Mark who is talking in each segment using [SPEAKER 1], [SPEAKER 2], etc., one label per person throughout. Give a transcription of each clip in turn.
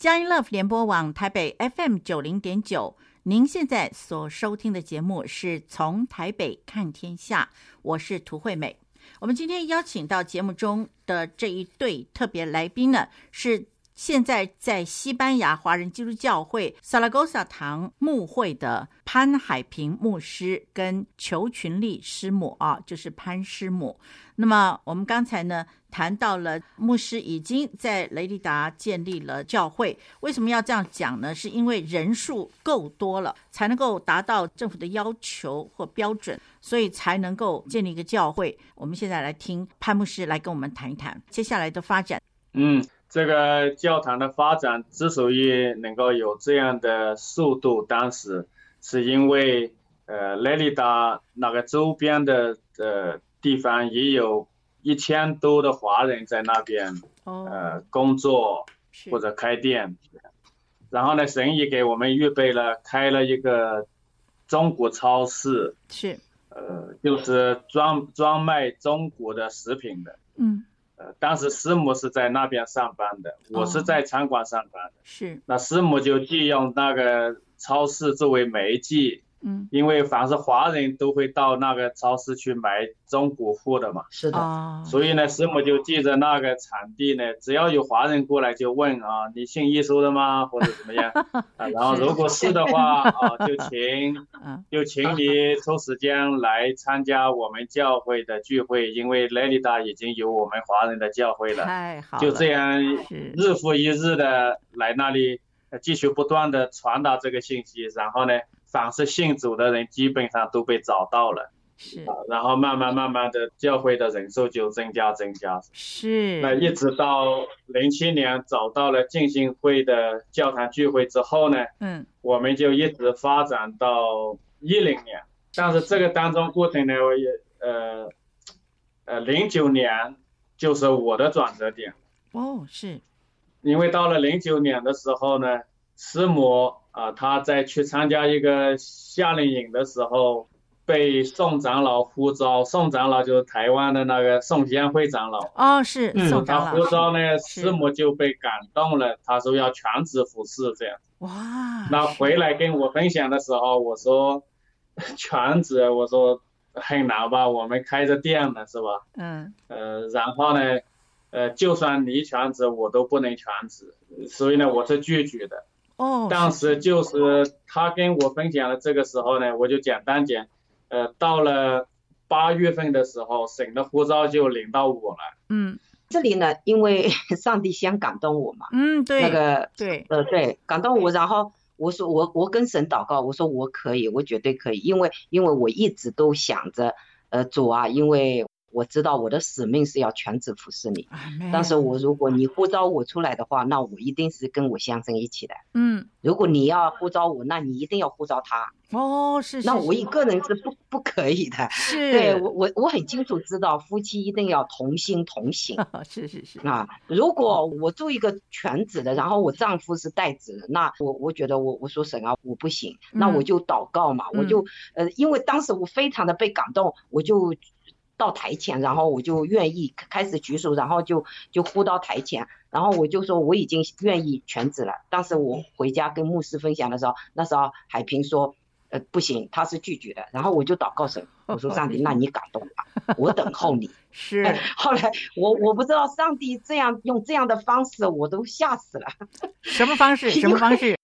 [SPEAKER 1] 佳音 Love 联播网台北 FM 九零点九，您现在所收听的节目是从台北看天下，我是涂惠美。我们今天邀请到节目中的这一对特别来宾呢，是现在在西班牙华人基督教会萨拉戈萨堂牧会的潘海平牧师跟裘群丽师母啊，就是潘师母。那么我们刚才呢谈到了牧师已经在雷利达建立了教会，为什么要这样讲呢？是因为人数够多了，才能够达到政府的要求或标准，所以才能够建立一个教会。我们现在来听潘牧师来跟我们谈一谈接下来的发展。
[SPEAKER 2] 嗯，这个教堂的发展之所以能够有这样的速度，当时是因为呃雷利达那个周边的呃。地方也有一千多的华人在那边，呃，工作或者开店，然后呢，神也给我们预备了开了一个中国超市，
[SPEAKER 1] 是，
[SPEAKER 2] 呃，就是专专卖中国的食品的，
[SPEAKER 1] 嗯，
[SPEAKER 2] 呃，当时师母是在那边上班的，我是在餐馆上班的，
[SPEAKER 1] 是，
[SPEAKER 2] 那师母就借用那个超市作为媒介。
[SPEAKER 1] 嗯，
[SPEAKER 2] 因为凡是华人都会到那个超市去买中国货的嘛，
[SPEAKER 3] 是的，
[SPEAKER 2] 所以呢，师母就记着那个场地呢，只要有华人过来就问啊，你信耶稣的吗？或者怎么样。啊？然后如果是的话啊，就请，就请你抽时间来参加我们教会的聚会，因为雷利达已经有我们华人的教会了，
[SPEAKER 1] 太好了，
[SPEAKER 2] 就这样日复一日的来那里继续不断的传达这个信息，然后呢。凡是信主的人，基本上都被找到了，
[SPEAKER 1] 是，
[SPEAKER 2] 然后慢慢慢慢的，教会的人数就增加增加，
[SPEAKER 1] 是。
[SPEAKER 2] 那一直到零七年找到了浸信会的教堂聚会之后呢，
[SPEAKER 1] 嗯，
[SPEAKER 2] 我们就一直发展到一零年，但是这个当中过程呢，我也呃，呃，零九年就是我的转折点。
[SPEAKER 1] 哦，是。
[SPEAKER 2] 因为到了零九年的时候呢，师母。啊，她在去参加一个夏令营的时候，被宋长老呼召。宋长老就是台湾的那个宋贤会长老。
[SPEAKER 1] 哦，是宋长老。
[SPEAKER 2] 他呼召呢，师母就被感动了。他说要全职服侍这样。
[SPEAKER 1] 哇。
[SPEAKER 2] 那回来跟我分享的时候，我说全职，我说很难吧？我们开着店呢，是吧？
[SPEAKER 1] 嗯。
[SPEAKER 2] 呃，然后呢，呃，就算你全职，我都不能全职，所以呢，我是拒绝的。
[SPEAKER 1] 哦，
[SPEAKER 2] 当时就是他跟我分享了这个时候呢，我就简单讲，呃，到了八月份的时候，省的护照就领到我了。
[SPEAKER 1] 嗯，
[SPEAKER 3] 这里呢，因为 上帝先感动我嘛。
[SPEAKER 1] 嗯，对。
[SPEAKER 3] 那个
[SPEAKER 1] 对，
[SPEAKER 3] 呃，对，感动我，然后我说我我跟神祷告，我说我可以，我绝对可以，因为因为我一直都想着，呃，主啊，因为。我知道我的使命是要全职服侍你，但是我如果你呼召我出来的话，那我一定是跟我先生一起的。
[SPEAKER 1] 嗯，
[SPEAKER 3] 如果你要呼召我，那你一定要呼召他。
[SPEAKER 1] 哦，是是。
[SPEAKER 3] 那我一个人是不不可以的。
[SPEAKER 1] 是。
[SPEAKER 3] 对我我我很清楚知道，夫妻一定要同心同行。
[SPEAKER 1] 是是是。
[SPEAKER 3] 啊，如果我做一个全职的，然后我丈夫是代职的，那我我觉得我我说神啊，我不行，那我就祷告嘛，我就呃，因为当时我非常的被感动，我就。到台前，然后我就愿意开始举手，然后就就呼到台前，然后我就说我已经愿意全职了。当时我回家跟牧师分享的时候，那时候海平说，呃，不行，他是拒绝的。然后我就祷告神，我说上帝，那你感动吧，我等候你。
[SPEAKER 1] 是。
[SPEAKER 3] 后来我我不知道上帝这样用这样的方式，我都吓死了。
[SPEAKER 1] 什么方式？什么方式？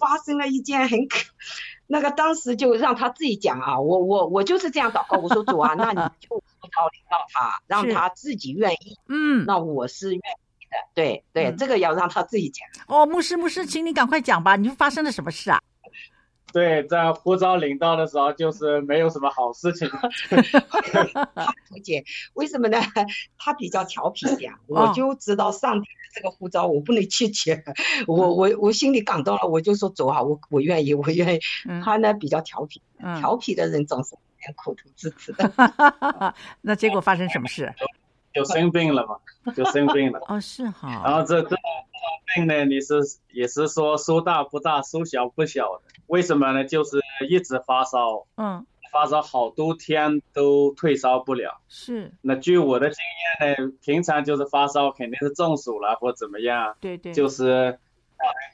[SPEAKER 3] 发生了一件很可，那个当时就让他自己讲啊，我我我就是这样祷告，我说主啊，那你就。到领到他，让他自己愿意。
[SPEAKER 1] 嗯，
[SPEAKER 3] 那我是愿意的。对对、嗯，这个要让他自己讲。
[SPEAKER 1] 哦，牧师牧师，请你赶快讲吧，你发生了什么事啊？
[SPEAKER 2] 对，在呼召领到的时候，就是没有什么好事情。
[SPEAKER 3] 他不解，为什么呢？他比较调皮一点、哦，我就知道上帝这个呼召我不能拒绝。我我我心里感动了，我就说走啊，我我愿意，我愿意。嗯、他呢比较调皮，嗯、调皮的人总是。苦吐自持的，
[SPEAKER 1] 那结果发生什么事？
[SPEAKER 2] 就生病了嘛，就生病了。
[SPEAKER 1] 哦，是哈。
[SPEAKER 2] 然后这这种病呢，你是也是说说大不大，说小不小的。为什么呢？就是一直发烧，
[SPEAKER 1] 嗯，
[SPEAKER 2] 发烧好多天都退烧不了。
[SPEAKER 1] 是。那
[SPEAKER 2] 据我的经验呢，平常就是发烧肯定是中暑了或怎么样。
[SPEAKER 1] 对对。
[SPEAKER 2] 就是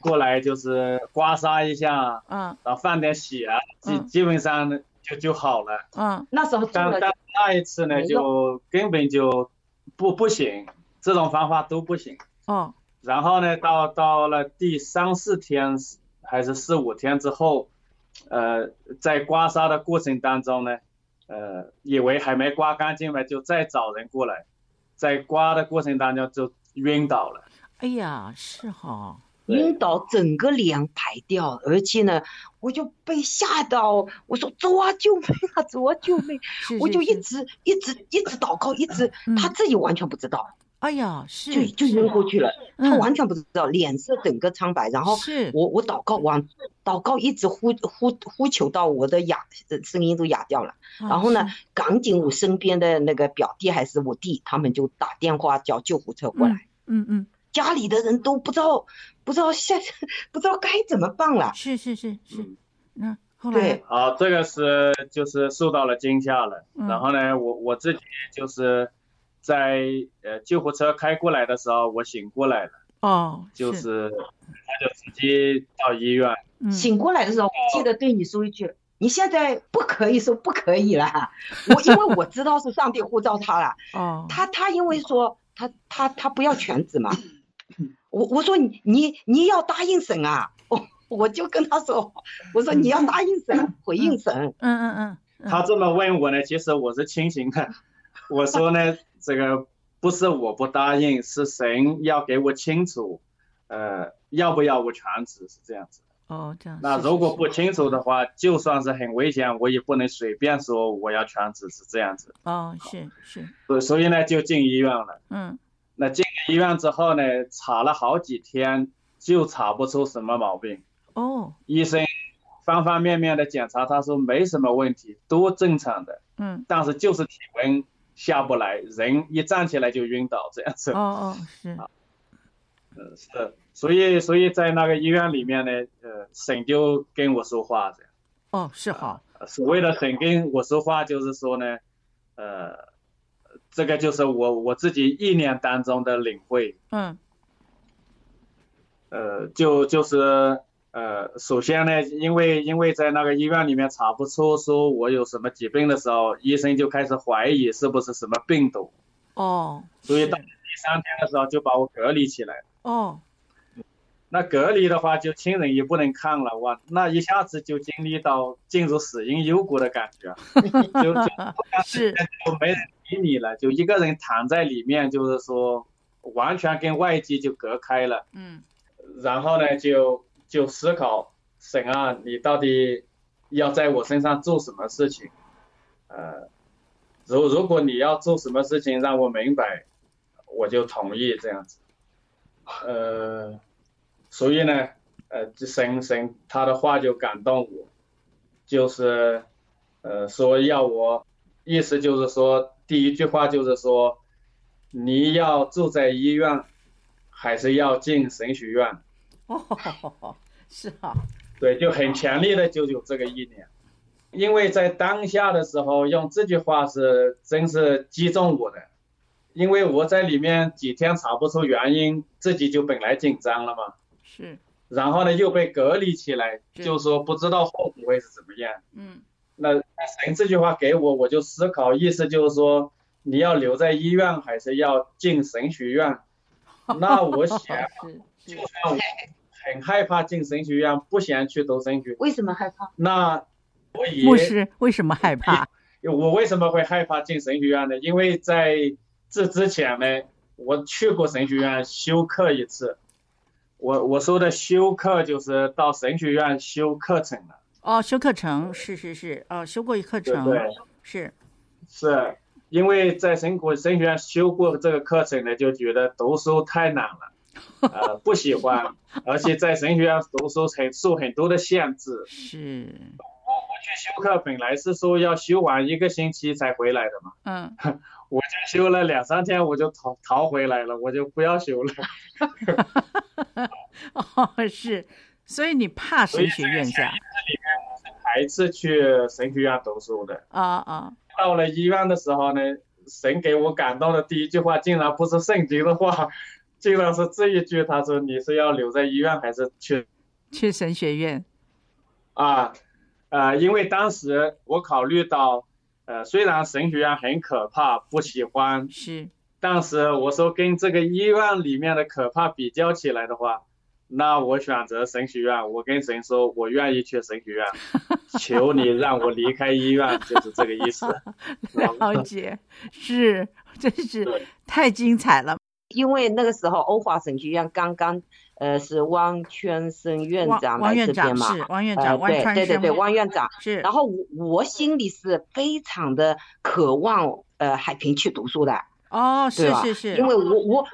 [SPEAKER 2] 过来就是刮痧一下，
[SPEAKER 1] 嗯，
[SPEAKER 2] 然后放点血啊，基
[SPEAKER 1] 嗯
[SPEAKER 2] 基本上就就好了。
[SPEAKER 1] 嗯
[SPEAKER 3] 那时候
[SPEAKER 2] 但但那一次呢，就根本就不不行，这种方法都不行。
[SPEAKER 1] 哦，
[SPEAKER 2] 然后呢，到到了第三四天还是四五天之后，呃，在刮痧的过程当中呢，呃，以为还没刮干净嘛，就再找人过来，在刮的过程当中就晕倒了。
[SPEAKER 1] 哎呀，是哈，
[SPEAKER 3] 晕倒，整个脸排掉，而且呢，我就被吓到，我说走啊，救命啊，走啊，救命！
[SPEAKER 1] 是
[SPEAKER 3] 我就一直一直一直祷告，一直
[SPEAKER 1] 嗯
[SPEAKER 3] 他自己完全不知道，
[SPEAKER 1] 哎呀，是
[SPEAKER 3] 就就晕过去了，他
[SPEAKER 1] 嗯
[SPEAKER 3] 完全不知道，脸色整个苍白，然后
[SPEAKER 1] 是
[SPEAKER 3] 我我祷告往祷告一直呼呼呼求到我的哑声音都哑掉了，
[SPEAKER 1] 啊
[SPEAKER 3] 然后呢，赶紧我身边的那个表弟还是我弟，他们就打电话叫救护车过来。
[SPEAKER 1] 嗯嗯，
[SPEAKER 3] 家里的人都不知道，不知道现不知道该怎么办了。
[SPEAKER 1] 是是是是
[SPEAKER 2] 嗯，
[SPEAKER 1] 那后来
[SPEAKER 3] 对，
[SPEAKER 2] 好，这个是就是受到了惊吓了。
[SPEAKER 1] 嗯
[SPEAKER 2] 然后呢，我我自己就是在呃救护车开过来的时候，我醒过来了，
[SPEAKER 1] 哦，
[SPEAKER 2] 就是他就直接到医院。
[SPEAKER 1] 嗯
[SPEAKER 3] 醒过来的时候，我记得对你说一句：“你现在不可以说不可以了。”我因为我知道是上帝呼召他了，
[SPEAKER 1] 哦，
[SPEAKER 3] 他他因为说他他他不要全职嘛，我我说你你你要答应神啊，我我就跟他说，我说你要答应神，回应神。
[SPEAKER 1] 嗯嗯嗯嗯，
[SPEAKER 2] 他这么问我呢，其实我是清醒的。我说呢，这个不是我不答应，是神要给我清楚，呃，要不要我全职是这样子。
[SPEAKER 1] 哦这样，
[SPEAKER 2] 那如果不清楚的话，就算是很危险，我也不能随便说我要全职是这样子。
[SPEAKER 1] 哦是是，
[SPEAKER 2] 所所以呢，就进医院了。
[SPEAKER 1] 嗯
[SPEAKER 2] 那进医院之后呢，查了好几天，就查不出什么毛病。
[SPEAKER 1] 哦
[SPEAKER 2] 医生方方面面的检查，他说没什么问题，都正常的。
[SPEAKER 1] 嗯
[SPEAKER 2] 但是就是体温下不来，人一站起来就晕倒这样子。
[SPEAKER 1] 哦哦是，
[SPEAKER 2] 嗯，是，所以所以在那个医院里面呢，呃，神就跟我说话这样。
[SPEAKER 1] 哦是好，
[SPEAKER 2] 所谓的神跟我说话，就是说呢，呃，这个就是我我自己意念当中的领会。
[SPEAKER 1] 嗯
[SPEAKER 2] 呃，就就是呃，首先呢，因为因为在那个医院里面查不出说我有什么疾病的时候，医生就开始怀疑是不是什么病毒，
[SPEAKER 1] 哦，
[SPEAKER 2] 所以到第三天的时候就把我隔离起来。
[SPEAKER 1] 哦
[SPEAKER 2] 那隔离的话，就亲人也不能看了，哇，那一下子就经历到进入死因幽谷的感觉，就就 是就没人理你了，就一个人躺在里面，就是说完全跟外界就隔开了。
[SPEAKER 1] 嗯
[SPEAKER 2] 然后呢，就就思考神啊，你到底要在我身上做什么事情？呃，如如果你要做什么事情让我明白，我就同意这样子。呃，所以呢，呃，这神神他的话就感动我，就是呃说要我，意思就是说第一句话就是说，你要住在医院。还是要进神学院，
[SPEAKER 1] 哦 是啊，
[SPEAKER 2] 对，就很强烈的就有这个意念，因为在当下的时候用这句话是真是击中我的，因为我在里面几天查不出原因，自己就本来紧张了嘛，
[SPEAKER 1] 是，
[SPEAKER 2] 然后呢又被隔离起来，就说不知道后果会是怎么样，
[SPEAKER 1] 嗯。
[SPEAKER 2] 那神这句话给我，我就思考，意思就是说你要留在医院还是要进神学院？那我想，就算我很害怕进神学院，不想去读神学，
[SPEAKER 3] 为什么害怕？
[SPEAKER 2] 那我也
[SPEAKER 1] 牧师为什么害怕？
[SPEAKER 2] 我为什么会害怕进神学院呢？因为在这之前呢，我去过神学院修课一次。我我说的修课就是到神学院修课程了。
[SPEAKER 1] 哦，修课程是是是，哦，修过一课程，
[SPEAKER 2] 对对
[SPEAKER 1] 是
[SPEAKER 2] 是。因为在神国神学院修过这个课程呢，就觉得读书太难了，呃，不喜欢，而且在神学院读书很受很多的限制。
[SPEAKER 1] 是。
[SPEAKER 2] 我我去修课本来是说要修完一个星期才回来的嘛，
[SPEAKER 1] 嗯，
[SPEAKER 2] 我就修了两三天我就逃逃回来了，我就不要修了。
[SPEAKER 1] 哦，是，所以你怕神学院下？
[SPEAKER 2] 这里面我是排斥去神学院读书的。
[SPEAKER 1] 啊啊。
[SPEAKER 2] 到了医院的时候呢，神给我感动的第一句话竟然不是圣经的话，经常是这一句，他说你是要留在医院还是去
[SPEAKER 1] 去神学院？
[SPEAKER 2] 啊，呃，因为当时我考虑到，呃，虽然神学院很可怕，不喜欢，
[SPEAKER 1] 是，
[SPEAKER 2] 但是我说跟这个医院里面的可怕比较起来的话，那我选择神学院。我跟神说，我愿意去神学院，求你让我离开医院，就是这个意思。
[SPEAKER 1] 了解，是，真是太精彩了。
[SPEAKER 3] 因为那个时候欧华神学院刚刚。呃，是汪圈生院长来这边嘛？
[SPEAKER 1] 是汪院长，
[SPEAKER 3] 呃，对对对对，汪院长
[SPEAKER 1] 是。
[SPEAKER 3] 然后我我心里是非常的渴望，呃，海平去读书的。
[SPEAKER 1] 哦，是是是，
[SPEAKER 3] 因为我我我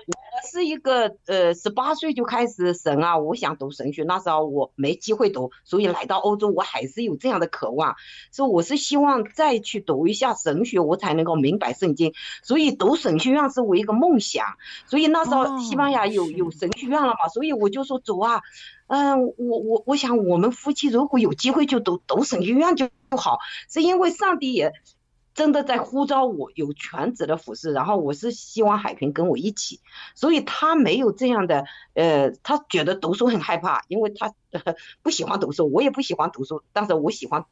[SPEAKER 3] 是一个呃十八岁就开始神啊，我想读神学，那时候我没机会读，所以来到欧洲我还是有这样的渴望，所以我是希望再去读一下神学，我才能够明白圣经，所以读神学院是我一个梦想，所以那时候西班牙有、哦、有神学院了嘛，所以我就说走啊，嗯、呃，我我我想我们夫妻如果有机会就读读神学院就好，是因为上帝也。真的在呼召我有全职的服饰，然后我是希望海平跟我一起，所以他没有这样的，呃，他觉得读书很害怕，因为他 不喜欢读书，我也不喜欢读书，但是我喜欢。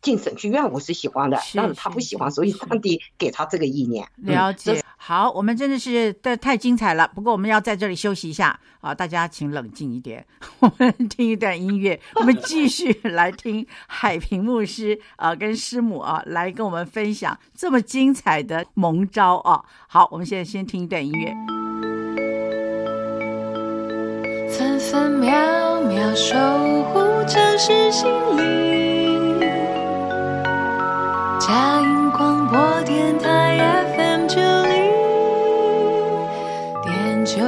[SPEAKER 3] 进省剧院我是喜欢的，但是他不喜欢，所以上帝给他这个意念。
[SPEAKER 1] 了解。好，我们真的是太太精彩了。不过我们要在这里休息一下啊，大家请冷静一点，我们听一段音乐，我们继续来听海平牧师啊跟师母啊来跟我们分享这么精彩的蒙招啊。好，我们现在先听一段音乐。分分秒秒守护城市心灵。佳音广播电台 FM 九零点九，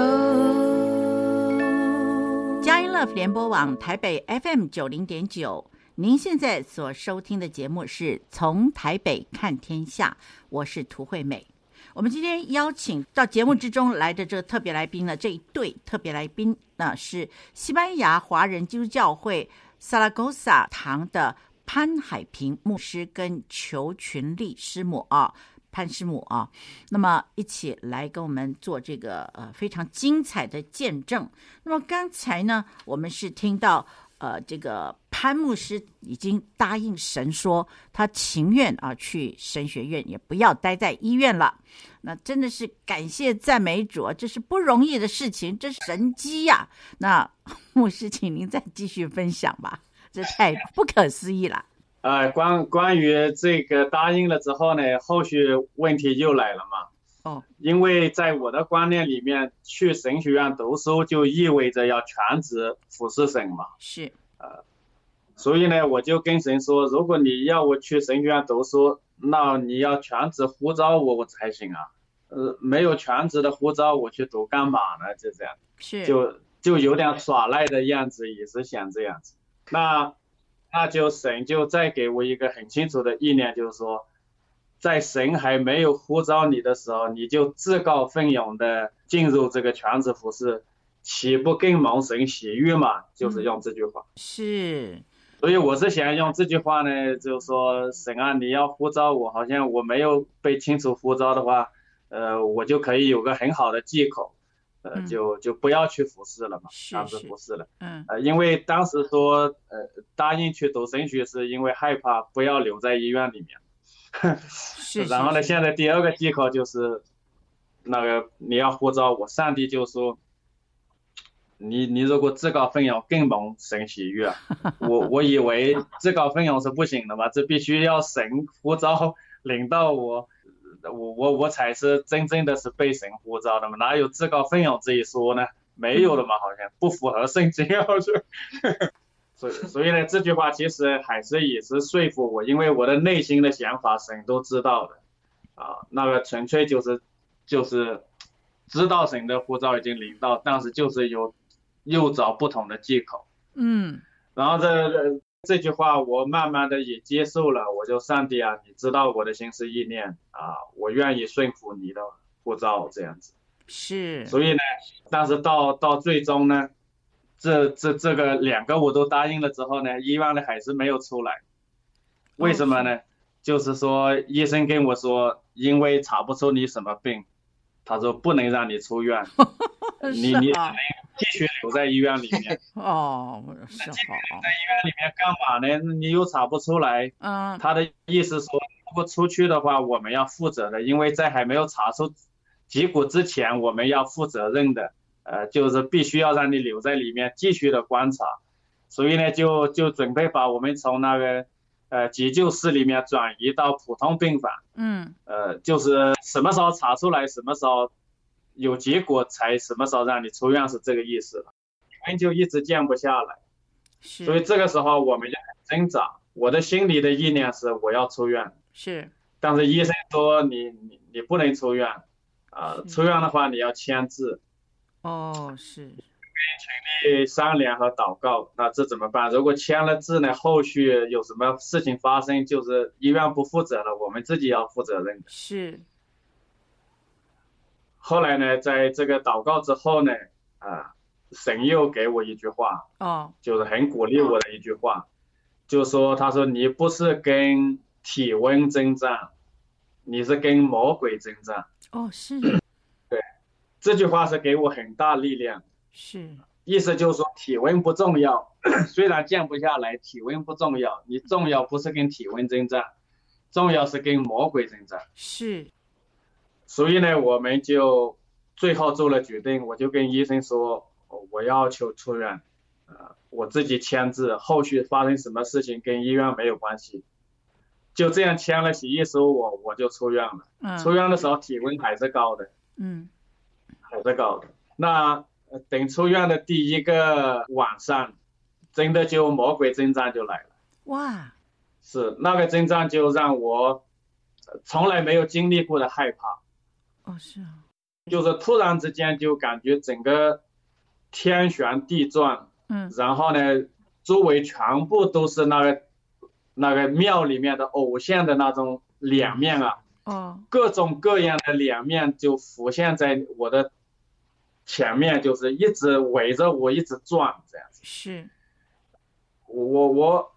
[SPEAKER 1] 佳音 Love 联播网台北 FM 九零点九。您现在所收听的节目是从台北看天下，我是涂惠美。我们今天邀请到节目之中来的这特别来宾呢，这一对特别来宾呢是西班牙华人基督教会萨拉戈萨堂的。潘海平牧师跟裘群丽师母啊，潘师母啊，那么一起来跟我们做这个呃非常精彩的见证。那么刚才呢，我们是听到呃这个潘牧师已经答应神说，他情愿啊去神学院，也不要待在医院了。那真的是感谢赞美主啊，这是不容易的事情，这是神迹呀。那 牧师，请您再继续分享吧。这太不可思议了！
[SPEAKER 2] 呃，关关于这个答应了之后呢，后续问题又来了嘛。
[SPEAKER 1] 哦，
[SPEAKER 2] 因为在我的观念里面，去神学院读书就意味着要全职服侍神嘛。
[SPEAKER 1] 是。
[SPEAKER 2] 呃，所以呢，我就跟神说，如果你要我去神学院读书，那你要全职呼召我，我才行啊。呃，没有全职的呼召，我去读干嘛呢？就这样。
[SPEAKER 1] 是。
[SPEAKER 2] 就就有点耍赖的样子，也是想这样子。那，那就神就再给我一个很清楚的意念，就是说，在神还没有呼召你的时候，你就自告奋勇的进入这个全职服饰，岂不更蒙神喜悦嘛？就是用这句话。
[SPEAKER 1] 嗯、是。
[SPEAKER 2] 所以我是想用这句话呢，就是说，神啊，你要呼召我，好像我没有被清楚呼召的话，呃，我就可以有个很好的借口。呃，就就不要去服侍了嘛，当时服侍了，
[SPEAKER 1] 嗯，
[SPEAKER 2] 呃，因为当时说，呃，答应去读神学是因为害怕不要留在医院里面，
[SPEAKER 1] 是，
[SPEAKER 2] 然后呢，现在第二个借口就是，那个你要呼召我，上帝就说，你你如果自告奋勇，更蒙神喜悦，我我以为自告奋勇是不行的嘛，这必须要神呼召领到我。我我我才是真正的是被神呼召的嘛，哪有自告奋勇这一说呢？没有的嘛，好像不符合圣经，好像。所以所以呢，这句话其实还是也是说服我，因为我的内心的想法神都知道的，啊，那个纯粹就是就是知道神的呼召已经临到，但是就是有又找不同的借口。
[SPEAKER 1] 嗯，
[SPEAKER 2] 然后这。这句话我慢慢的也接受了，我就上帝啊，你知道我的心思意念啊，我愿意顺服你的呼召这样子。
[SPEAKER 1] 是。
[SPEAKER 2] 所以呢，但是到到最终呢，这这这个两个我都答应了之后呢，医院的还是没有出来。为什么呢？就是说医生跟我说，因为查不出你什么病。他说不能让你出院，你你继续留在医院里面。
[SPEAKER 1] 哦，是好。
[SPEAKER 2] 继续留在医院里面干嘛呢？你又查不出来。
[SPEAKER 1] 嗯。
[SPEAKER 2] 他的意思说，如果出去的话，我们要负责的，因为在还没有查出结果之前，我们要负责任的。呃，就是必须要让你留在里面继续的观察。所以呢，就就准备把我们从那个呃急救室里面转移到普通病房。
[SPEAKER 1] 嗯。
[SPEAKER 2] 呃，就是什么时候查出来，什么时候有结果，才什么时候让你出院，是这个意思了。你们就一直降不下
[SPEAKER 1] 来。
[SPEAKER 2] 所以这个时候我们就很挣扎。我的心里的意念是我要出院。
[SPEAKER 1] 是。但
[SPEAKER 2] 是医生说你你你不能出院，啊、呃，出院的话你要签字。
[SPEAKER 1] 哦，是。
[SPEAKER 2] 跟群里商量和祷告，那这怎么办？如果签了字呢，后续有什么事情发生，就是医院不负责了，我们自己要负责任的。
[SPEAKER 1] 是。
[SPEAKER 2] 后来呢，在这个祷告之后呢，啊，神又给我一句话，
[SPEAKER 1] 哦，
[SPEAKER 2] 就是很鼓励我的一句话，就说他说你不是跟体温征战，你是跟魔鬼征战。
[SPEAKER 1] 哦，是。
[SPEAKER 2] 对，这句话是给我很大力量。
[SPEAKER 1] 是，
[SPEAKER 2] 意思就是说体温不重要，虽然降不下来，体温不重要，你重要不是跟体温征战，重要是跟魔鬼征战。
[SPEAKER 1] 是，
[SPEAKER 2] 所以呢，我们就最后做了决定，我就跟医生说，我要求出院，呃，我自己签字，后续发生什么事情跟医院没有关系，就这样签了协议书，我我就出院了。
[SPEAKER 1] 嗯。
[SPEAKER 2] 出院的时候体温还是高的。
[SPEAKER 1] 嗯。
[SPEAKER 2] 还是高的。那。等出院的第一个晚上，真的就魔鬼征战就来了。
[SPEAKER 1] 哇！
[SPEAKER 2] 是那个征战就让我从来没有经历过的害怕。
[SPEAKER 1] 哦，是啊。
[SPEAKER 2] 就是突然之间就感觉整个天旋地转。
[SPEAKER 1] 嗯。然
[SPEAKER 2] 后呢，周围全部都是那个那个庙里面的偶像的那种脸面啊。
[SPEAKER 1] 哦。
[SPEAKER 2] 各种各样的脸面就浮现在我的。前面就是一直围着我一直转这样子，
[SPEAKER 1] 是，
[SPEAKER 2] 我我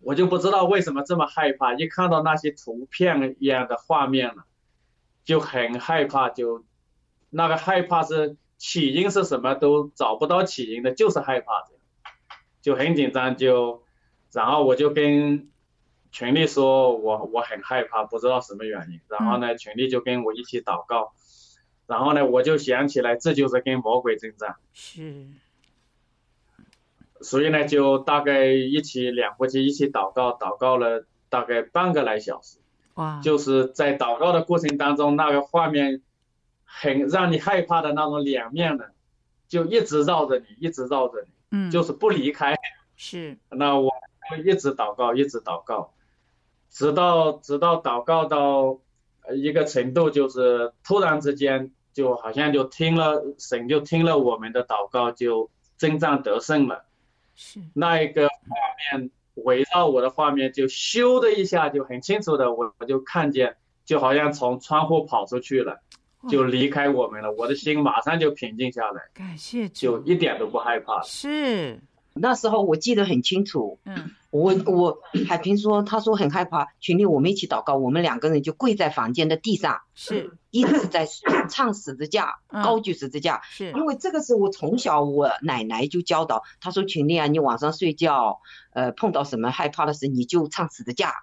[SPEAKER 2] 我就不知道为什么这么害怕，一看到那些图片一样的画面了，就很害怕，就那个害怕是起因是什么都找不到起因的，就是害怕这样，就很紧张，就然后我就跟群里说我我很害怕，不知道什么原因，然后呢，群里就跟我一起祷告。然后呢，我就想起来，这就是跟魔鬼征战。
[SPEAKER 1] 是。
[SPEAKER 2] 所以呢，就大概一起两夫妻一起祷告，祷告了大概半个来小时。
[SPEAKER 1] 哇。
[SPEAKER 2] 就是在祷告的过程当中，那个画面很让你害怕的那种两面的，就一直绕着你，一直绕着你。
[SPEAKER 1] 嗯。
[SPEAKER 2] 就是不离开。
[SPEAKER 1] 是。
[SPEAKER 2] 那我一直祷告，一直祷告，直到直到祷告到一个程度，就是突然之间。就好像就听了神就听了我们的祷告，就征战得胜了。
[SPEAKER 1] 是
[SPEAKER 2] 那一个画面围绕我的画面，就咻的一下就很清楚的，我我就看见，就好像从窗户跑出去了，就离开我们了。我的心马上就平静下来，
[SPEAKER 1] 感谢，
[SPEAKER 2] 就一点都不害怕。
[SPEAKER 1] 是。
[SPEAKER 3] 那时候我记得很清楚，
[SPEAKER 1] 嗯，
[SPEAKER 3] 我我海平说，他说很害怕，群里我们一起祷告，我们两个人就跪在房间的地上，
[SPEAKER 1] 是，
[SPEAKER 3] 一直在唱十字架，高举十字架，
[SPEAKER 1] 是，
[SPEAKER 3] 因为这个是我从小我奶奶就教导，他说群里啊，你晚上睡觉，呃，碰到什么害怕的事，你就唱十字架，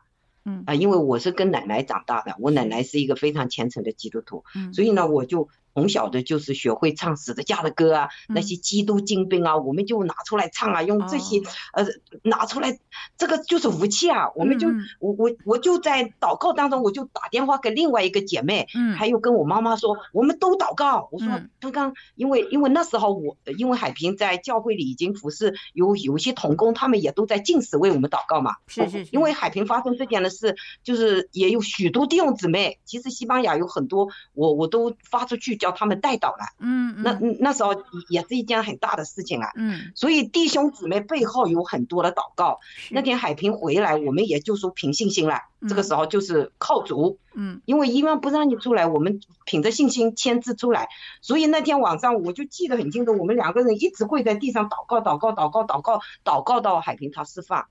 [SPEAKER 1] 嗯，
[SPEAKER 3] 啊，因为我是跟奶奶长大的，我奶奶是一个非常虔诚的基督徒，
[SPEAKER 1] 嗯，
[SPEAKER 3] 所以呢，我就。从小的就是学会唱死的架的歌啊，那些基督精兵啊，我们就拿出来唱啊，用这些呃拿出来，这个就是武器啊，我们就我我我就在祷告当中，我就打电话给另外一个姐妹，
[SPEAKER 1] 嗯，
[SPEAKER 3] 还有跟我妈妈说，我们都祷告，我说刚刚因为因为那时候我因为海平在教会里已经服侍，有有一些童工他们也都在禁食为我们祷告嘛，
[SPEAKER 1] 是是，
[SPEAKER 3] 因为海平发生这件的事，就是也有许多弟兄姊妹，其实西班牙有很多，我我都发出去。叫他们带倒了，
[SPEAKER 1] 嗯，
[SPEAKER 3] 那那时候也是一件很大的事情啊，
[SPEAKER 1] 嗯，
[SPEAKER 3] 所以弟兄姊妹背后有很多的祷告。那天海平回来，我们也就说凭信心了，这个时候就是靠主，
[SPEAKER 1] 嗯，
[SPEAKER 3] 因为医院不让你出来，我们凭着信心签字出来。所以那天晚上我就记得很清楚，我们两个人一直跪在地上祷告，祷告，祷告，祷告，祷告到海平他释放。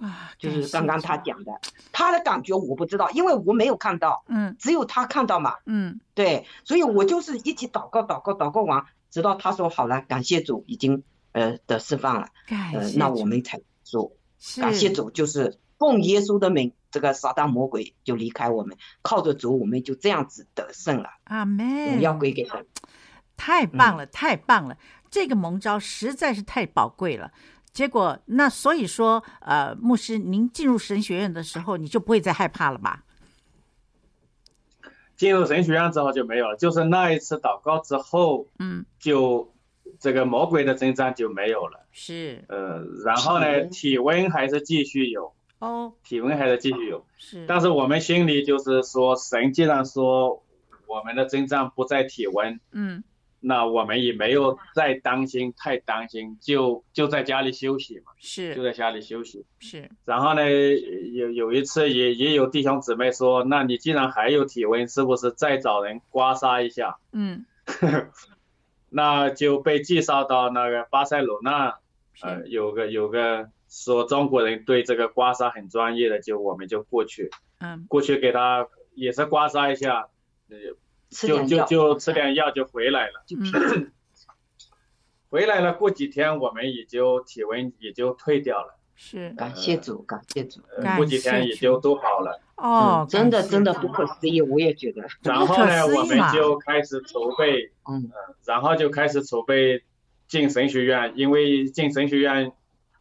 [SPEAKER 3] 啊，就是刚刚他讲的，他的感觉我不知道，因为我没有看到，
[SPEAKER 1] 嗯，
[SPEAKER 3] 只有他看到嘛，
[SPEAKER 1] 嗯，
[SPEAKER 3] 对，所以我就是一起祷告，祷告，祷告完，直到他说好了，感谢主，已经呃的释放了，呃，那我们才说感谢主，就是奉耶稣的名，这个撒旦魔鬼就离开我们，靠着主，我们就这样子得胜了。
[SPEAKER 1] 阿门，
[SPEAKER 3] 要归给神，
[SPEAKER 1] 太棒了，太棒了，这个蒙召实在是太宝贵了。结果，那所以说，呃，牧师，您进入神学院的时候，你就不会再害怕了吧？
[SPEAKER 2] 进入神学院之后就没有了，就是那一次祷告之后，
[SPEAKER 1] 嗯，
[SPEAKER 2] 就这个魔鬼的征战就没有了。
[SPEAKER 1] 是，
[SPEAKER 2] 呃，然后呢，体温还是继续有，
[SPEAKER 1] 哦，
[SPEAKER 2] 体温还是继续有，
[SPEAKER 1] 是。
[SPEAKER 2] 但是我们心里就是说，神既然说我们的征战不在体温，
[SPEAKER 1] 嗯。
[SPEAKER 2] 那我们也没有再担心，太担心，就就在家里休息嘛，
[SPEAKER 1] 是，
[SPEAKER 2] 就在家里休息，
[SPEAKER 1] 是。
[SPEAKER 2] 然后呢，有有一次也也有弟兄姊妹说，那你既然还有体温，是不是再找人刮痧一下？
[SPEAKER 1] 嗯，
[SPEAKER 2] 那就被介绍到那个巴塞罗那，呃，有个有个说中国人对这个刮痧很专业的，就我们就过去，
[SPEAKER 1] 嗯，
[SPEAKER 2] 过去给他也是刮痧一下，呃。就就就吃点药就回来了，
[SPEAKER 1] 嗯、
[SPEAKER 2] 回来了。过几天我们也就体温也就退掉了。
[SPEAKER 1] 是，
[SPEAKER 3] 感谢主，感谢主。
[SPEAKER 2] 呃、过几天也就都好了。
[SPEAKER 1] 哦、
[SPEAKER 3] 嗯，真的真的不可思议，我也觉得。
[SPEAKER 2] 然后呢，我们就开始筹备，
[SPEAKER 3] 嗯、
[SPEAKER 2] 呃，然后就开始筹备进神学院，因为进神学院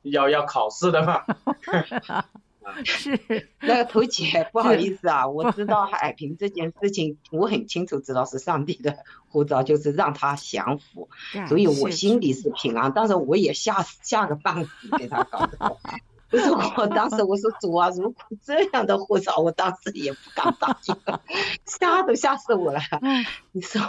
[SPEAKER 2] 要要考试的嘛。
[SPEAKER 1] 是。
[SPEAKER 3] 那个头姐，不好意思啊，我知道海平这件事情，我很清楚知道是上帝的护照，就是让他降服，所以我心里是平安，但是我也吓吓个半死给他搞的。不 是我当时我说主啊，如果这样的护照，我当时也不敢答应，吓都吓死我了。你说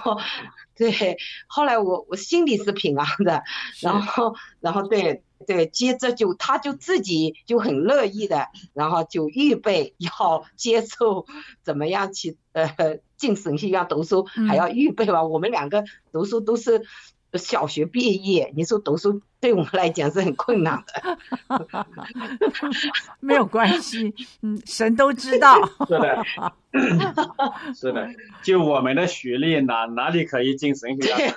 [SPEAKER 3] 对，后来我我心里是平安的，然后然后对。对，接着就他就自己就很乐意的，然后就预备要接受怎么样去呃进省学院读书，还要预备吧。嗯、我们两个读书都是小学毕业，你说读书对我们来讲是很困难的。
[SPEAKER 1] 没有关系，嗯，神都知道。
[SPEAKER 2] 是的，是的，就我们的学历哪哪里可以进神学院？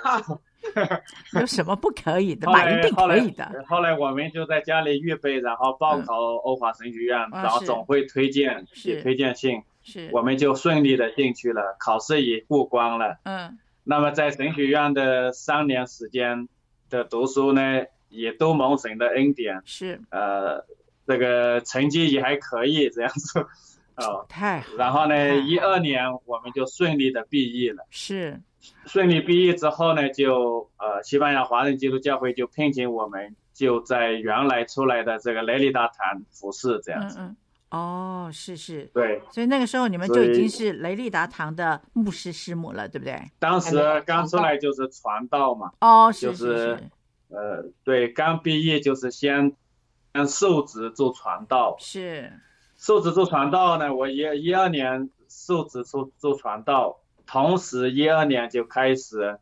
[SPEAKER 1] 有什么不可以的嘛？一定可以的。
[SPEAKER 2] 后来我们就在家里预备，然后报考欧华神学院，嗯、然后总会推荐写推荐信，
[SPEAKER 1] 是，
[SPEAKER 2] 我们就顺利的进去了，考试也过关了。
[SPEAKER 1] 嗯。
[SPEAKER 2] 那么在神学院的三年时间的读书呢，也都蒙神的恩典。
[SPEAKER 1] 是。呃，
[SPEAKER 2] 这个成绩也还可以，这样子。哦。
[SPEAKER 1] 太好。
[SPEAKER 2] 然后呢，一二年我们就顺利的毕业了。
[SPEAKER 1] 是。
[SPEAKER 2] 顺利毕业之后呢，就呃，西班牙华人基督教会就聘请我们，就在原来出来的这个雷利大堂服侍这样子。
[SPEAKER 1] 嗯嗯。哦，是是。
[SPEAKER 2] 对。
[SPEAKER 1] 所以那个时候你们就已经是雷利达堂的牧师师母了，对不对？
[SPEAKER 2] 当时刚出来就是传道嘛。
[SPEAKER 1] 哦，
[SPEAKER 2] 是是是。
[SPEAKER 1] 就是
[SPEAKER 2] 呃，对，刚毕业就是先先受职做传道。
[SPEAKER 1] 是。
[SPEAKER 2] 受职做传道呢，我一一二年受职做做传道。同时，一二年就开始，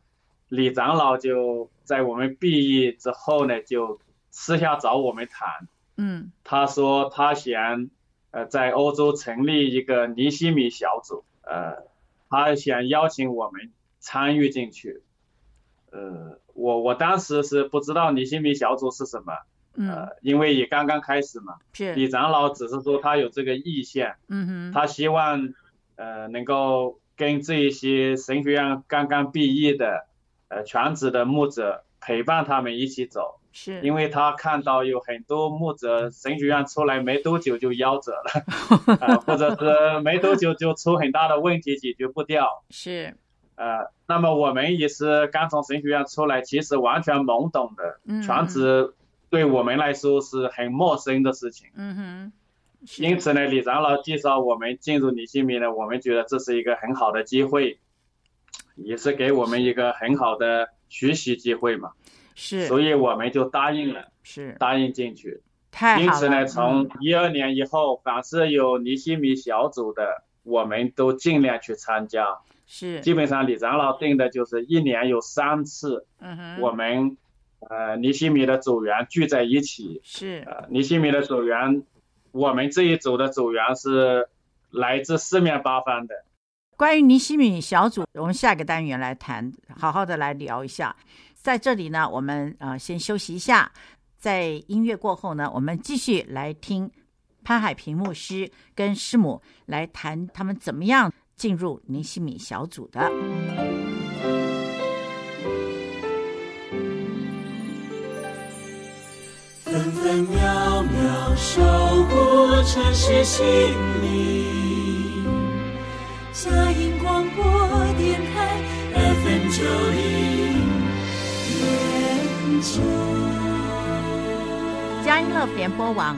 [SPEAKER 2] 李长老就在我们毕业之后呢，就私下找我们谈。
[SPEAKER 1] 嗯，
[SPEAKER 2] 他说他想，呃，在欧洲成立一个尼西米小组，呃，他想邀请我们参与进去。呃，我我当时是不知道尼西米小组是什么，呃，
[SPEAKER 1] 嗯，
[SPEAKER 2] 因为也刚刚开始嘛。
[SPEAKER 1] 是。
[SPEAKER 2] 李长老只是说他有这个意向。
[SPEAKER 1] 嗯哼。
[SPEAKER 2] 他希望，呃，能够。跟这一些神学院刚刚毕业的，呃，全职的牧者陪伴他们一起走，
[SPEAKER 1] 是，
[SPEAKER 2] 因为他看到有很多牧者神学院出来没多久就夭折了，呃，或者是没多久就出很大的问题解决不掉，
[SPEAKER 1] 是，
[SPEAKER 2] 呃，那么我们也是刚从神学院出来，其实完全懵懂的，
[SPEAKER 1] 嗯，
[SPEAKER 2] 全职对我们来说是很陌生的事情，
[SPEAKER 1] 嗯哼。
[SPEAKER 2] 因此呢，李长老介绍我们进入尼西米呢，我们觉得这是一个很好的机会，也是给我们一个很好的学习机会嘛。
[SPEAKER 1] 是。
[SPEAKER 2] 所以我们就答应了。
[SPEAKER 1] 是。
[SPEAKER 2] 答应进去。
[SPEAKER 1] 太。
[SPEAKER 2] 因此呢，从一二年以后，凡是有尼西米小组的，我们都尽量去参加。
[SPEAKER 1] 是。
[SPEAKER 2] 基本上李长老定的就是一年有三次。
[SPEAKER 1] 嗯哼。
[SPEAKER 2] 我们，呃，尼西米的组员聚在一起。
[SPEAKER 1] 是。
[SPEAKER 2] 呃，尼西米的组员。我们这一组的组员是来自四面八方的。
[SPEAKER 1] 关于尼西米小组，我们下一个单元来谈，好好的来聊一下。在这里呢，我们呃先休息一下，在音乐过后呢，我们继续来听潘海平牧师跟师母来谈他们怎么样进入尼西米小组的。分分秒秒守护城市心灵。佳音广播电台 FM 九零，佳音乐联播网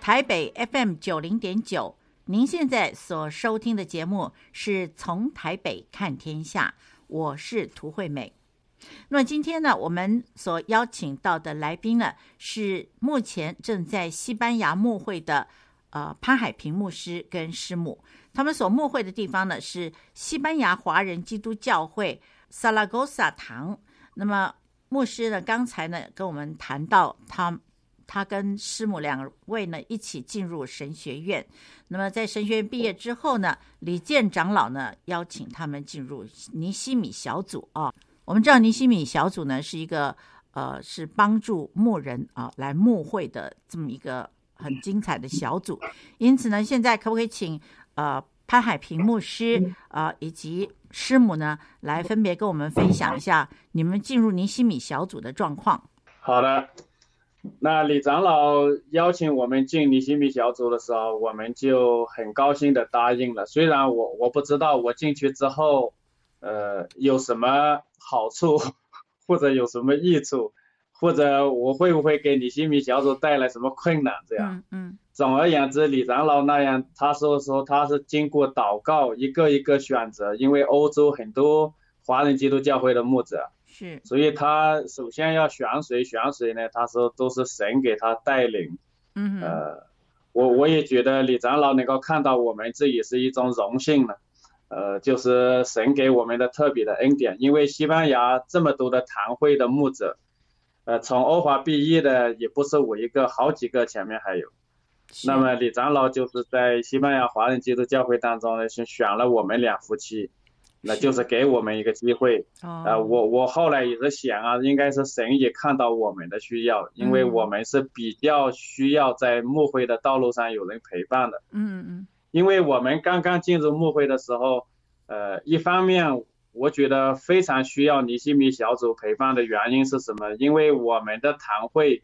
[SPEAKER 1] 台北 FM 九零点九。您现在所收听的节目是从台北看天下，我是涂惠美。那么今天呢，我们所邀请到的来宾呢，是目前正在西班牙牧会的呃潘海平牧师跟师母。他们所牧会的地方呢，是西班牙华人基督教会萨拉戈萨堂。那么牧师呢，刚才呢跟我们谈到他，他跟师母两位呢一起进入神学院。那么在神学院毕业之后呢，李健长老呢邀请他们进入尼西米小组啊。我们知道尼西米小组呢是一个呃是帮助牧人啊来牧会的这么一个很精彩的小组。因此呢，现在可不可以请？呃，潘海平牧师啊、呃，以及师母呢，来分别跟我们分享一下你们进入尼西米小组的状况。
[SPEAKER 2] 好的，那李长老邀请我们进尼西米小组的时候，我们就很高兴的答应了。虽然我我不知道我进去之后，呃，有什么好处或者有什么益处，或者我会不会给你新米小组带来什么困难，这样。嗯。嗯总而言之，李长老那样，他说说他是经过祷告，一个一个选择，因为欧洲很多华人基督教会的牧者，
[SPEAKER 1] 是，
[SPEAKER 2] 所以他首先要选谁选谁呢？他说都是神给他带领。
[SPEAKER 1] 嗯，
[SPEAKER 2] 呃，我我也觉得李长老能够看到我们，这也是一种荣幸了。呃，就是神给我们的特别的恩典，因为西班牙这么多的堂会的牧者，呃，从欧华毕业的也不是我一个，好几个前面还有。那么李长老就是在西班牙华人基督教会当中呢，是选了我们两夫妻，那就是给我们一个机会。啊、呃，我我后来也是想啊，应该是神也看到我们的需要，因为我们是比较需要在牧会的道路上有人陪伴的。
[SPEAKER 1] 嗯嗯。
[SPEAKER 2] 因为我们刚刚进入牧会的时候，呃，一方面我觉得非常需要尼西米小组陪伴的原因是什么？因为我们的堂会。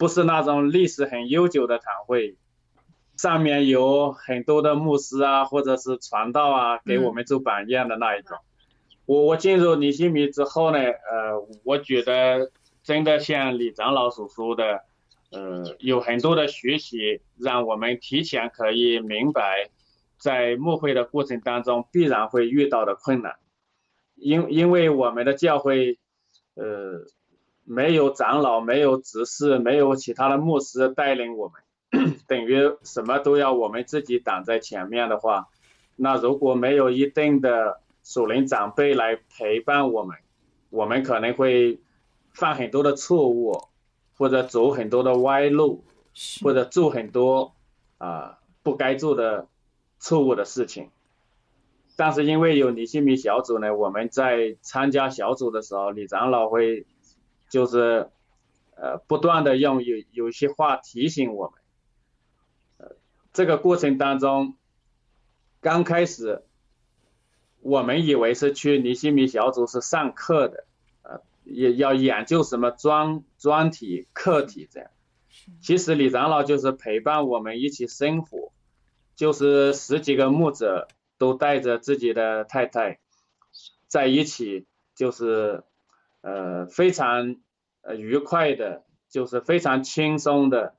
[SPEAKER 2] 不是那种历史很悠久的堂会，上面有很多的牧师啊，或者是传道啊，给我们做榜样的那一种。我我进入尼西米之后呢，呃，我觉得真的像李长老所说的，呃，有很多的学习，让我们提前可以明白，在牧会的过程当中必然会遇到的困难，因因为我们的教会，呃。没有长老，没有执事，没有其他的牧师带领我们，等于什么都要我们自己挡在前面的话，那如果没有一定的属灵长辈来陪伴我们，我们可能会犯很多的错误，或者走很多的歪路，或者做很多啊、呃、不该做的错误的事情。但是因为有尼西米小组呢，我们在参加小组的时候，李长老会。就是，呃，不断的用有有些话提醒我们，呃，这个过程当中，刚开始，我们以为是去尼西米小组是上课的，呃，也要研究什么专专题课题这样。其实李长老就是陪伴我们一起生活，就是十几个牧者都带着自己的太太，在一起就是。呃，非常呃愉快的，就是非常轻松的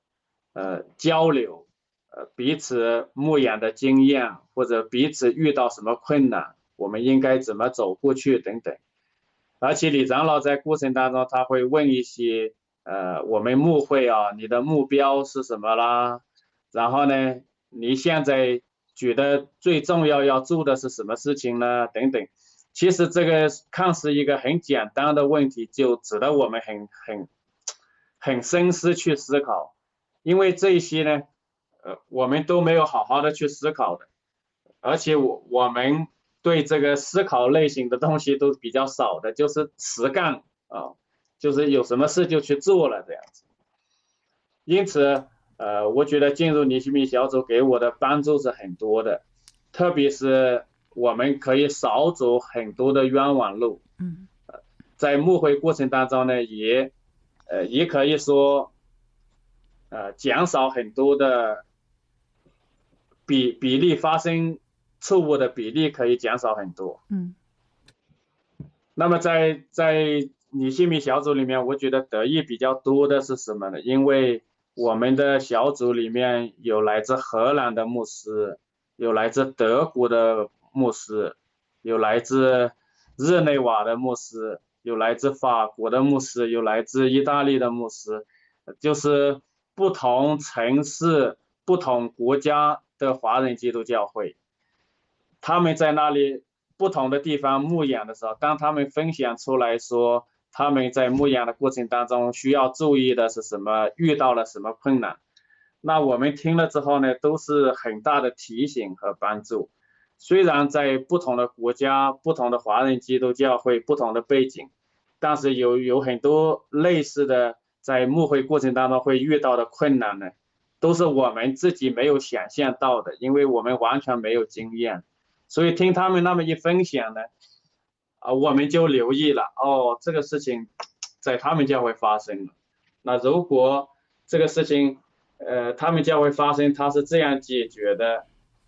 [SPEAKER 2] 呃交流，呃彼此牧养的经验，或者彼此遇到什么困难，我们应该怎么走过去等等。而且李长老在过程当中，他会问一些呃我们牧会啊，你的目标是什么啦？然后呢，你现在觉得最重要要做的是什么事情呢？等等。其实这个看似一个很简单的问题，就值得我们很很很深思去思考，因为这些呢，呃，我们都没有好好的去思考的，而且我我们对这个思考类型的东西都比较少的，就是实干啊，就是有什么事就去做了这样子。因此，呃，我觉得进入尼希米小组给我的帮助是很多的，特别是我们可以少走很多的冤枉路。
[SPEAKER 1] 嗯，
[SPEAKER 2] 在募会过程当中呢，也，呃，也可以说，呃，减少很多的。比比例发生错误的比例可以减少很多。
[SPEAKER 1] 嗯，
[SPEAKER 2] 那么在在尼希米小组里面，我觉得得益比较多的是什么呢？因为我们的小组里面有来自荷兰的牧师，有来自德国的牧师，有来自日内瓦的牧师，有来自法国的牧师，有来自意大利的牧师，就是不同城市、不同国家。的华人基督教会，他们在那里不同的地方牧养的时候，当他们分享出来说他们在牧养的过程当中需要注意的是什么，遇到了什么困难，那我们听了之后呢，都是很大的提醒和帮助。虽然在不同的国家、不同的华人基督教会、不同的背景，但是有有很多类似的在牧会过程当中会遇到的困难呢。都是我们自己没有想象到的，因为我们完全没有经验，所以听他们那么一分享呢，啊，我们就留意了，哦，这个事情在他们教会发生了。那如果这个事情，呃，他们教会发生，他是这样解决的，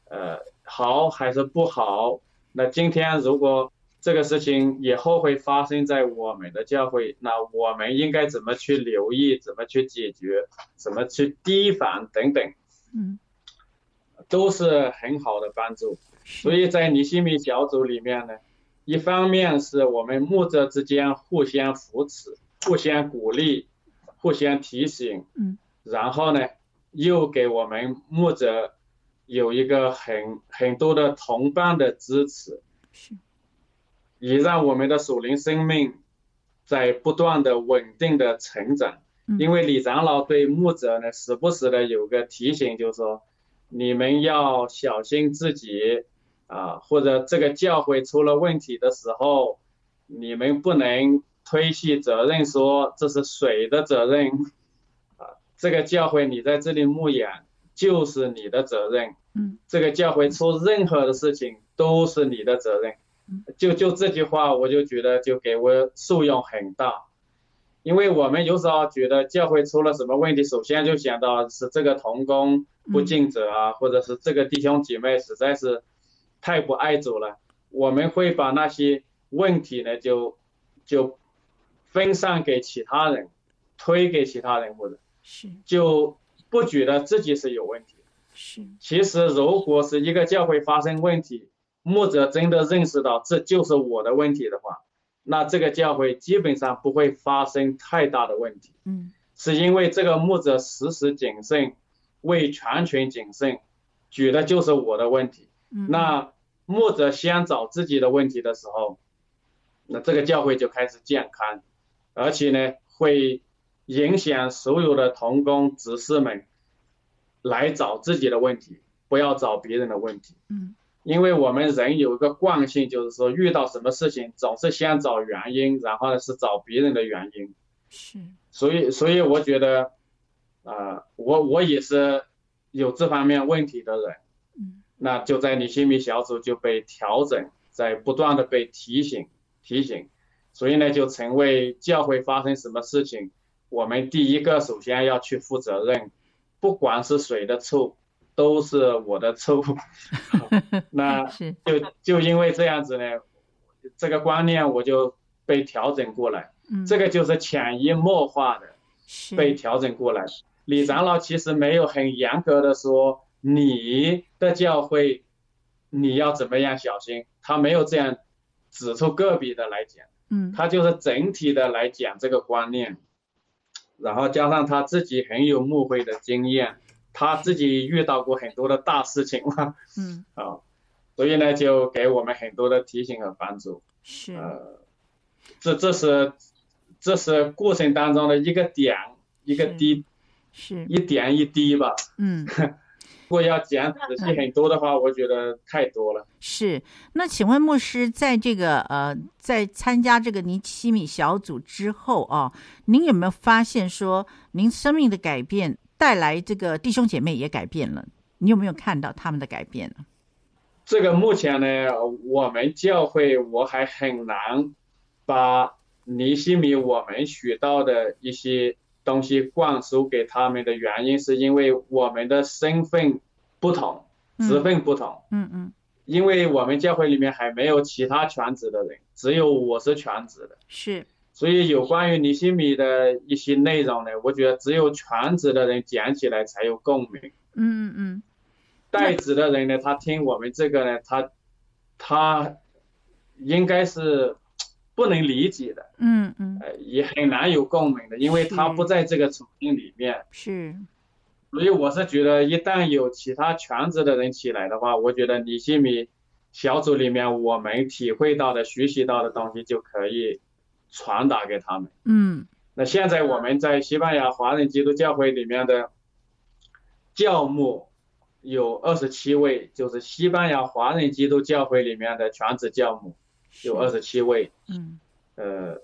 [SPEAKER 2] 呃，好还是不好？那今天如果。这个事情以后会发生在我们的教会，那我们应该怎么去留意，怎么去解决，怎么去提防等等，
[SPEAKER 1] 嗯，
[SPEAKER 2] 都是很好的帮助。所以在尼希米小组里面呢，一方面是我们牧者之间互相扶持、互相鼓励、互相提醒，
[SPEAKER 1] 嗯，
[SPEAKER 2] 然后呢，又给我们牧者有一个很很多的同伴的支持，
[SPEAKER 1] 是。
[SPEAKER 2] 也让我们的属灵生命在不断的稳定的成长，因为李长老对牧者呢，时不时的有个提醒，就是说，你们要小心自己啊，或者这个教会出了问题的时候，你们不能推卸责任，说这是谁的责任啊？这个教会你在这里牧养就是你的责任，
[SPEAKER 1] 嗯，
[SPEAKER 2] 这个教会出任何的事情都是你的责任。就就这句话，我就觉得就给我受用很大，因为我们有时候觉得教会出了什么问题，首先就想到是这个童工不尽责啊，或者是这个弟兄姐妹实在是太不爱主了，我们会把那些问题呢就就分散给其他人，推给其他人，或者
[SPEAKER 1] 是
[SPEAKER 2] 就不觉得自己是有问题。
[SPEAKER 1] 是，
[SPEAKER 2] 其实如果是一个教会发生问题。牧者真的认识到这就是我的问题的话，那这个教会基本上不会发生太大的问题。
[SPEAKER 1] 嗯，
[SPEAKER 2] 是因为这个牧者时时谨慎，为全权谨慎，举的就是我的问题。
[SPEAKER 1] 嗯，
[SPEAKER 2] 那牧者先找自己的问题的时候，那这个教会就开始健康，而且呢会影响所有的同工执事们来找自己的问题，不要找别人的问题。
[SPEAKER 1] 嗯。
[SPEAKER 2] 因为我们人有一个惯性，就是说遇到什么事情总是先找原因，然后呢是找别人的原因。
[SPEAKER 1] 是。
[SPEAKER 2] 所以，所以我觉得，啊、呃，我我也是有这方面问题的人。
[SPEAKER 1] 嗯。
[SPEAKER 2] 那就在尼希米小组就被调整，在不断的被提醒提醒，所以呢就成为教会发生什么事情，我们第一个首先要去负责任，不管是谁的错。都是我的错 误，那 就就因为这样子呢，这个观念我就被调整过来，
[SPEAKER 1] 嗯，
[SPEAKER 2] 这个就是潜移默化的被调整过来。李长老其实没有很严格的说你的教会你要怎么样小心，他没有这样指出个别的来讲，
[SPEAKER 1] 嗯，
[SPEAKER 2] 他就是整体的来讲这个观念，然后加上他自己很有牧会的经验。他自己遇到过很多的大事情嘛，
[SPEAKER 1] 嗯，
[SPEAKER 2] 啊，所以呢，就给我们很多的提醒和帮助。
[SPEAKER 1] 是，
[SPEAKER 2] 呃，这这是这是过程当中的一个点，一个滴，
[SPEAKER 1] 是，
[SPEAKER 2] 一点一滴吧。
[SPEAKER 1] 嗯，
[SPEAKER 2] 如 果要讲仔细很多的话，我觉得太多了。
[SPEAKER 1] 是，那请问牧师，在这个呃，在参加这个尼西米小组之后啊，您有没有发现说，您生命的改变带来这个弟兄姐妹也改变了？你有没有看到他们的改变呢？
[SPEAKER 2] 这个目前呢，我们教会我还很难把尼西米我们学到的一些。东西灌输给他们的原因，是因为我们的身份不同，职分不同。
[SPEAKER 1] 嗯嗯。
[SPEAKER 2] 因为我们教会里面还没有其他全职的人，只有我是全职的。
[SPEAKER 1] 是。
[SPEAKER 2] 所以有关于尼西米的一些内容呢，我觉得只有全职的人讲起来才有共鸣。
[SPEAKER 1] 嗯嗯嗯。
[SPEAKER 2] 代职的人呢，他听我们这个呢，他他应该是。不能理解的，
[SPEAKER 1] 嗯嗯，
[SPEAKER 2] 也很难有共鸣的，因为他不在这个处境里面，
[SPEAKER 1] 是，
[SPEAKER 2] 所以我是觉得，一旦有其他全职的人起来的话，我觉得李新米小组里面我们体会到的、学习到的东西就可以传达给他们。
[SPEAKER 1] 嗯，
[SPEAKER 2] 那现在我们在西班牙华人基督教会里面的教牧有二十七位，就是西班牙华人基督教会里面的全职教牧。有二十七位，
[SPEAKER 1] 嗯，
[SPEAKER 2] 呃，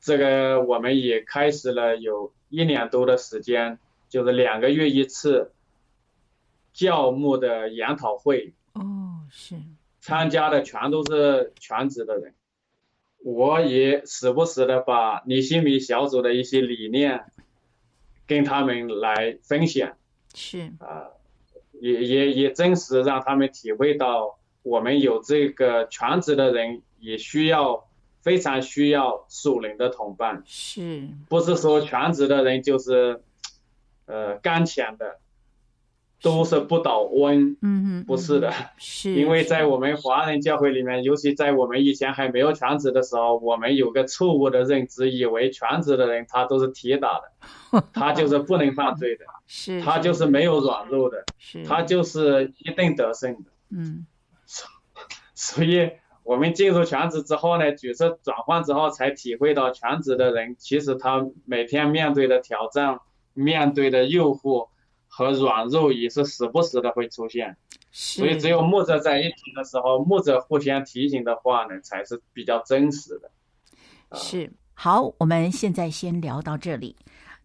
[SPEAKER 2] 这个我们也开始了有一年多的时间，就是两个月一次教牧的研讨会。
[SPEAKER 1] 哦，是。
[SPEAKER 2] 参加的全都是全职的人，我也时不时的把李新民小组的一些理念跟他们来分享。
[SPEAKER 1] 是。
[SPEAKER 2] 啊，也也也真实让他们体会到我们有这个全职的人。也需要非常需要属灵的同伴，
[SPEAKER 1] 是，
[SPEAKER 2] 不是说全职的人就是，呃，刚强的，都是不倒翁，
[SPEAKER 1] 嗯嗯，
[SPEAKER 2] 不是的，
[SPEAKER 1] 是，
[SPEAKER 2] 因为在我们华人教会里面，尤其在我们以前还没有全职的时候，我们有个错误的认知，以为全职的人他都是铁打的，他就是不能犯罪的，
[SPEAKER 1] 是，
[SPEAKER 2] 他就是没有软弱的，
[SPEAKER 1] 是，
[SPEAKER 2] 他就是一定得胜的，
[SPEAKER 1] 嗯，
[SPEAKER 2] 所以。我们进入全职之后呢，角色转换之后，才体会到全职的人其实他每天面对的挑战、面对的诱惑和软弱也是时不时的会出现。所以只有牧者在一起的时候，牧者互相提醒的话呢，才是比较真实的。
[SPEAKER 1] 是，好，我们现在先聊到这里。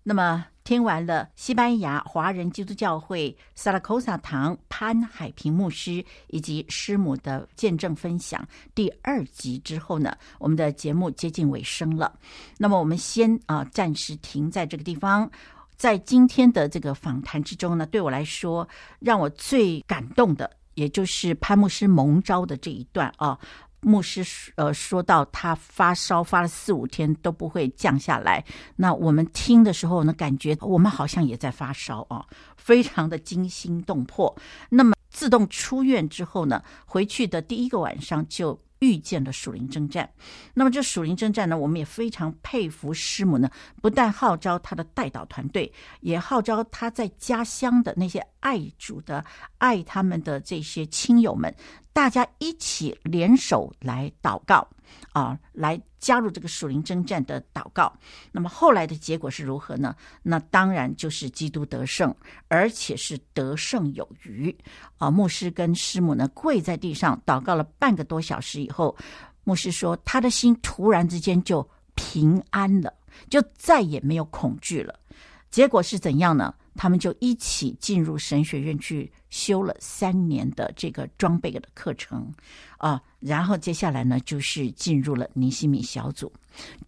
[SPEAKER 1] 那么听完了西班牙华人基督教会萨拉科萨堂潘海平牧师以及师母的见证分享第二集之后呢，我们的节目接近尾声了。那么我们先啊、暂时停在这个地方。在今天的这个访谈之中呢，对我来说让我最感动的，也就是潘牧师蒙召的这一段啊。牧师呃说到他发烧发了四五天都不会降下来，那我们听的时候呢，感觉我们好像也在发烧啊，非常的惊心动魄。那么自动出院之后呢，回去的第一个晚上就遇见了属灵征战。那么这属灵征战呢，我们也非常佩服师母呢，不但号召她的代祷团队，也号召她在家乡的那些爱主的、爱他们的这些亲友们。大家一起联手来祷告啊，来加入这个属灵征战的祷告。那么后来的结果是如何呢？那当然就是基督得胜，而且是得胜有余啊！牧师跟师母呢跪在地上祷告了半个多小时以后，牧师说他的心突然之间就平安了，就再也没有恐惧了。结果是怎样呢？他们就一起进入神学院去修了三年的这个装备的课程啊，然后接下来呢，就是进入了尼西米小组，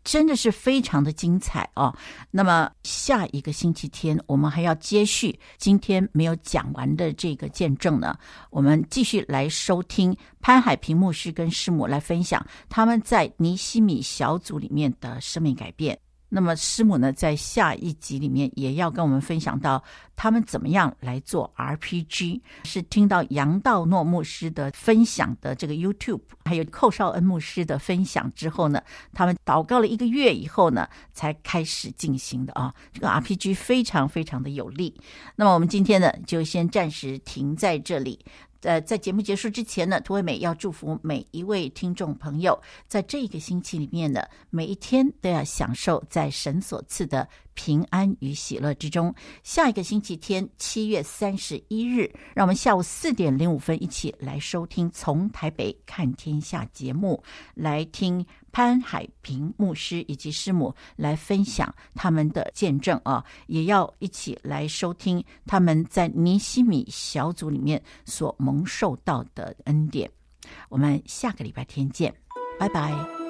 [SPEAKER 1] 真的是非常的精彩啊。那么下一个星期天，我们还要接续今天没有讲完的这个见证呢，我们继续来收听潘海平牧师跟师母来分享他们在尼西米小组里面的生命改变。那么师母呢，在下一集里面也要跟我们分享到他们怎么样来做 RPG。是听到杨道诺牧师的分享的这个 YouTube，还有寇绍恩牧师的分享之后呢，他们祷告了一个月以后呢，才开始进行的啊。这个 RPG 非常非常的有力。那么我们今天呢，就先暂时停在这里。呃，在节目结束之前呢，涂惠美要祝福每一位听众朋友，在这个星期里面呢，每一天都要享受在神所赐的平安与喜乐之中。下一个星期天，七月三十一日，让我们下午四点零五分一起来收听《从台北看天下》节目，来听潘海平牧师以及师母来分享他们的见证啊，也要一起来收听他们在尼西米小组里面所蒙受到的恩典。我们下个礼拜天见，拜拜。